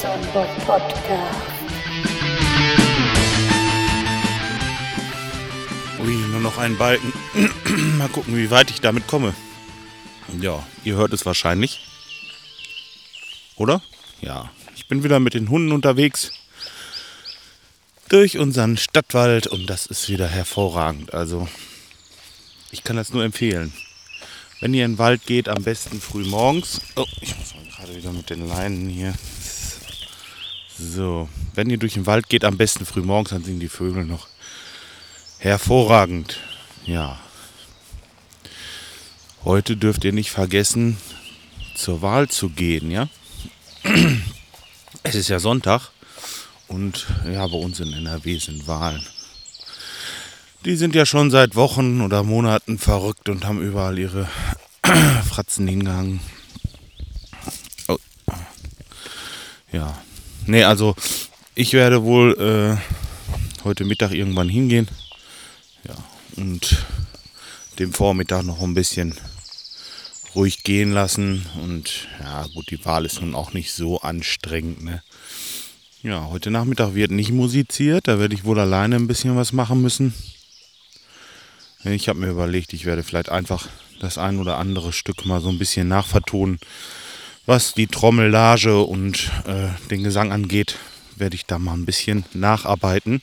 Bob Podcast. Ui, nur noch einen Balken. Mal gucken, wie weit ich damit komme. Ja, ihr hört es wahrscheinlich. Oder? Ja, ich bin wieder mit den Hunden unterwegs. Durch unseren Stadtwald und das ist wieder hervorragend. Also, ich kann das nur empfehlen. Wenn ihr in den Wald geht, am besten früh morgens. Oh, ich muss mal gerade wieder mit den Leinen hier. So, wenn ihr durch den Wald geht, am besten früh morgens, dann singen die Vögel noch hervorragend. Ja. Heute dürft ihr nicht vergessen, zur Wahl zu gehen, ja? Es ist ja Sonntag und ja, bei uns in NRW sind Wahlen. Die sind ja schon seit Wochen oder Monaten verrückt und haben überall ihre Fratzen hingehangen. Oh. Ja. Nee, also ich werde wohl äh, heute Mittag irgendwann hingehen. Ja. Und dem Vormittag noch ein bisschen ruhig gehen lassen. Und ja, gut, die Wahl ist nun auch nicht so anstrengend. Ne? Ja, heute Nachmittag wird nicht musiziert. Da werde ich wohl alleine ein bisschen was machen müssen. Ich habe mir überlegt, ich werde vielleicht einfach das ein oder andere Stück mal so ein bisschen nachvertonen. Was die Trommellage und äh, den Gesang angeht, werde ich da mal ein bisschen nacharbeiten.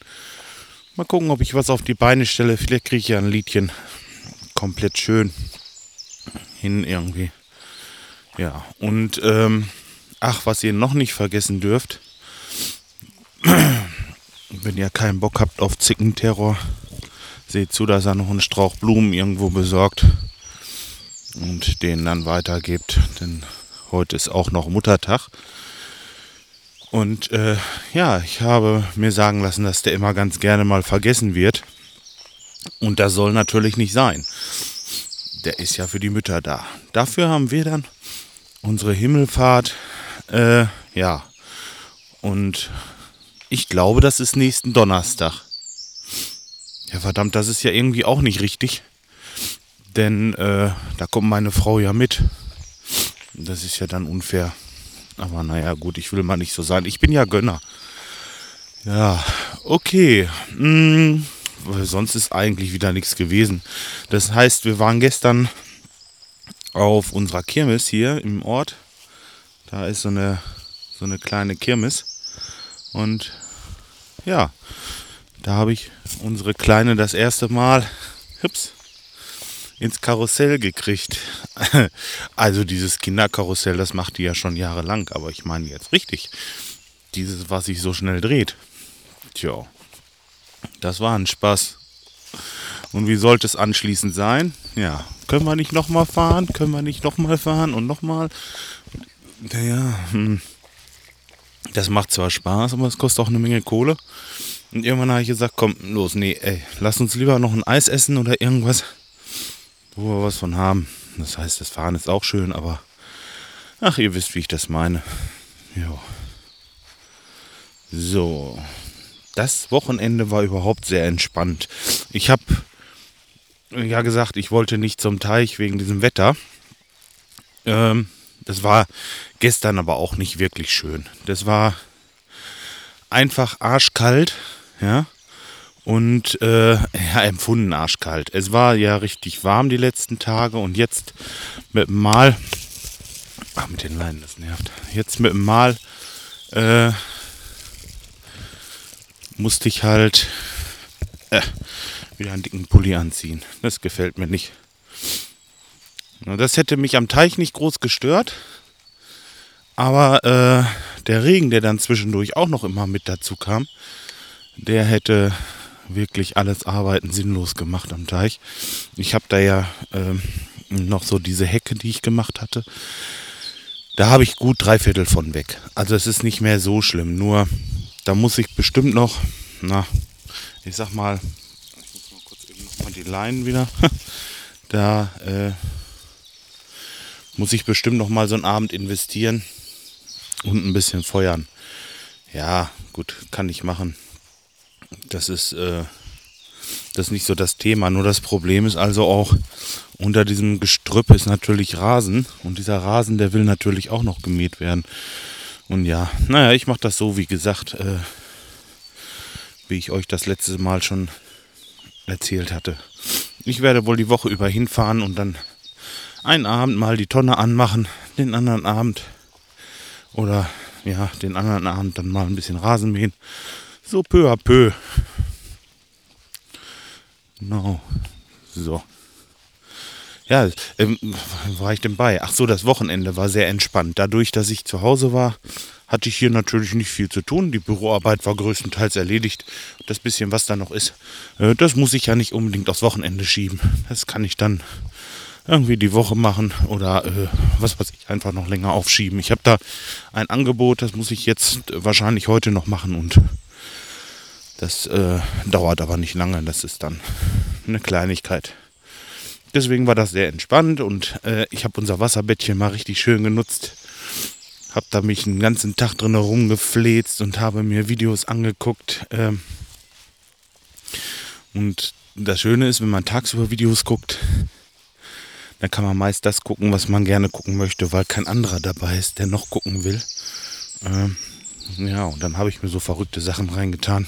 Mal gucken, ob ich was auf die Beine stelle. Vielleicht kriege ich ja ein Liedchen komplett schön hin irgendwie. Ja, und ähm, ach, was ihr noch nicht vergessen dürft, wenn ihr keinen Bock habt auf Zickenterror, seht zu, dass er noch einen Strauch Blumen irgendwo besorgt und den dann weitergibt, denn heute ist auch noch Muttertag. Und äh, ja, ich habe mir sagen lassen, dass der immer ganz gerne mal vergessen wird. Und das soll natürlich nicht sein. Der ist ja für die Mütter da. Dafür haben wir dann unsere Himmelfahrt. Äh, ja. Und ich glaube, das ist nächsten Donnerstag. Ja, verdammt, das ist ja irgendwie auch nicht richtig. Denn äh, da kommt meine Frau ja mit. Das ist ja dann unfair. Aber naja, gut, ich will mal nicht so sein. Ich bin ja Gönner. Ja, okay. Hm, sonst ist eigentlich wieder nichts gewesen. Das heißt, wir waren gestern auf unserer Kirmes hier im Ort. Da ist so eine, so eine kleine Kirmes. Und ja, da habe ich unsere Kleine das erste Mal hups, ins Karussell gekriegt. Also dieses Kinderkarussell, das macht die ja schon jahrelang, aber ich meine jetzt richtig. Dieses, was sich so schnell dreht. Tja, das war ein Spaß. Und wie sollte es anschließend sein? Ja, können wir nicht nochmal fahren? Können wir nicht nochmal fahren und nochmal? Naja, hm. das macht zwar Spaß, aber es kostet auch eine Menge Kohle. Und irgendwann habe ich gesagt, komm, los, nee, ey, lass uns lieber noch ein Eis essen oder irgendwas, wo wir was von haben. Das heißt, das Fahren ist auch schön, aber ach, ihr wisst, wie ich das meine. Ja. So. Das Wochenende war überhaupt sehr entspannt. Ich habe ja gesagt, ich wollte nicht zum Teich wegen diesem Wetter. Ähm, das war gestern aber auch nicht wirklich schön. Das war einfach arschkalt, ja. Und äh, ja, empfunden arschkalt. Es war ja richtig warm die letzten Tage und jetzt mit dem Mal. Ach, mit den Leinen, das nervt. Jetzt mit dem Mal äh, musste ich halt äh, wieder einen dicken Pulli anziehen. Das gefällt mir nicht. Das hätte mich am Teich nicht groß gestört. Aber äh, der Regen, der dann zwischendurch auch noch immer mit dazu kam, der hätte wirklich alles Arbeiten sinnlos gemacht am Teich. Ich habe da ja äh, noch so diese Hecke, die ich gemacht hatte. Da habe ich gut drei Viertel von weg. Also es ist nicht mehr so schlimm. Nur da muss ich bestimmt noch, na, ich sag mal, ich muss mal kurz eben mal die Leinen wieder. da äh, muss ich bestimmt noch mal so einen Abend investieren und ein bisschen feuern. Ja, gut, kann ich machen. Das ist, äh, das ist nicht so das Thema. Nur das Problem ist also auch, unter diesem Gestrüpp ist natürlich Rasen. Und dieser Rasen, der will natürlich auch noch gemäht werden. Und ja, naja, ich mache das so, wie gesagt, äh, wie ich euch das letzte Mal schon erzählt hatte. Ich werde wohl die Woche über hinfahren und dann einen Abend mal die Tonne anmachen, den anderen Abend oder ja, den anderen Abend dann mal ein bisschen Rasen mähen. So peu à peu. Genau. So. Ja, ähm, war ich denn bei? Ach so, das Wochenende war sehr entspannt. Dadurch, dass ich zu Hause war, hatte ich hier natürlich nicht viel zu tun. Die Büroarbeit war größtenteils erledigt. Das bisschen, was da noch ist, äh, das muss ich ja nicht unbedingt aufs Wochenende schieben. Das kann ich dann irgendwie die Woche machen oder äh, was weiß ich, einfach noch länger aufschieben. Ich habe da ein Angebot, das muss ich jetzt wahrscheinlich heute noch machen und das äh, dauert aber nicht lange. Das ist dann eine Kleinigkeit. Deswegen war das sehr entspannt und äh, ich habe unser Wasserbettchen mal richtig schön genutzt. Habe da mich einen ganzen Tag drin rumgefläzt und habe mir Videos angeguckt. Ähm, und das Schöne ist, wenn man tagsüber Videos guckt, dann kann man meist das gucken, was man gerne gucken möchte, weil kein anderer dabei ist, der noch gucken will. Ähm, ja, und dann habe ich mir so verrückte Sachen reingetan,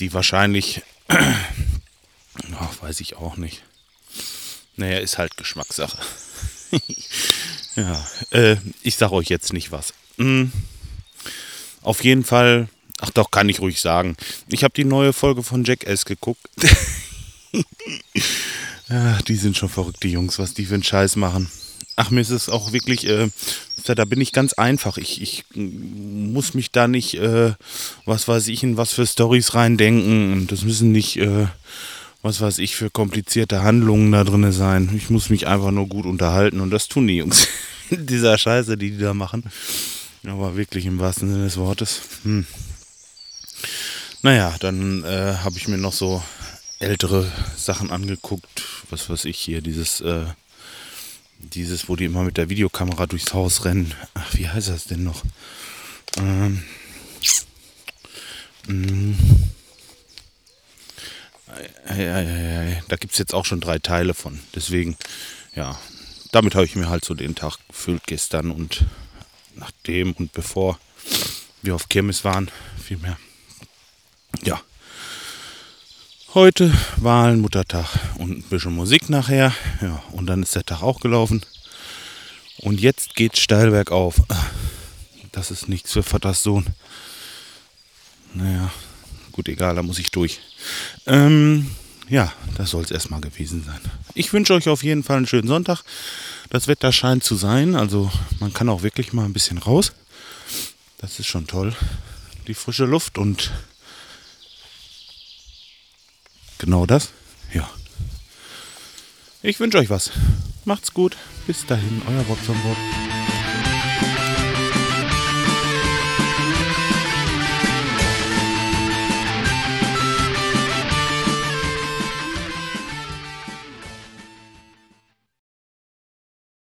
die wahrscheinlich, ach, weiß ich auch nicht. Naja, ist halt Geschmackssache. ja, äh, ich sage euch jetzt nicht was. Hm, auf jeden Fall, ach doch, kann ich ruhig sagen. Ich habe die neue Folge von Jackass geguckt. ach, die sind schon verrückt, die Jungs, was die für einen Scheiß machen. Ach, mir ist es auch wirklich, äh, da bin ich ganz einfach. Ich, ich muss mich da nicht, äh, was weiß ich, in was für Stories reindenken. Und das müssen nicht äh, was weiß ich, für komplizierte Handlungen da drin sein. Ich muss mich einfach nur gut unterhalten und das tun die Jungs. Dieser Scheiße, die die da machen. Aber wirklich im wahrsten Sinne des Wortes. Hm. Naja, dann äh, habe ich mir noch so ältere Sachen angeguckt. Was weiß ich hier, dieses, äh, dieses, wo die immer mit der Videokamera durchs Haus rennen. Ach, wie heißt das denn noch? Ähm, mh, hm. Da gibt es jetzt auch schon drei Teile von. Deswegen, ja, damit habe ich mir halt so den Tag gefüllt gestern und nachdem und bevor wir auf Kirmes waren, vielmehr. Ja. Heute Wahlen, Muttertag und ein bisschen Musik nachher. Ja, und dann ist der Tag auch gelaufen. Und jetzt geht's steil bergauf. Das ist nichts für Vaters Sohn. Naja, gut, egal, da muss ich durch. Ähm, ja, das soll es erstmal gewesen sein. Ich wünsche euch auf jeden Fall einen schönen Sonntag. Das Wetter scheint zu sein, also man kann auch wirklich mal ein bisschen raus. Das ist schon toll. Die frische Luft und genau das. Ja. Ich wünsche euch was. Macht's gut. Bis dahin, euer Bob Bob.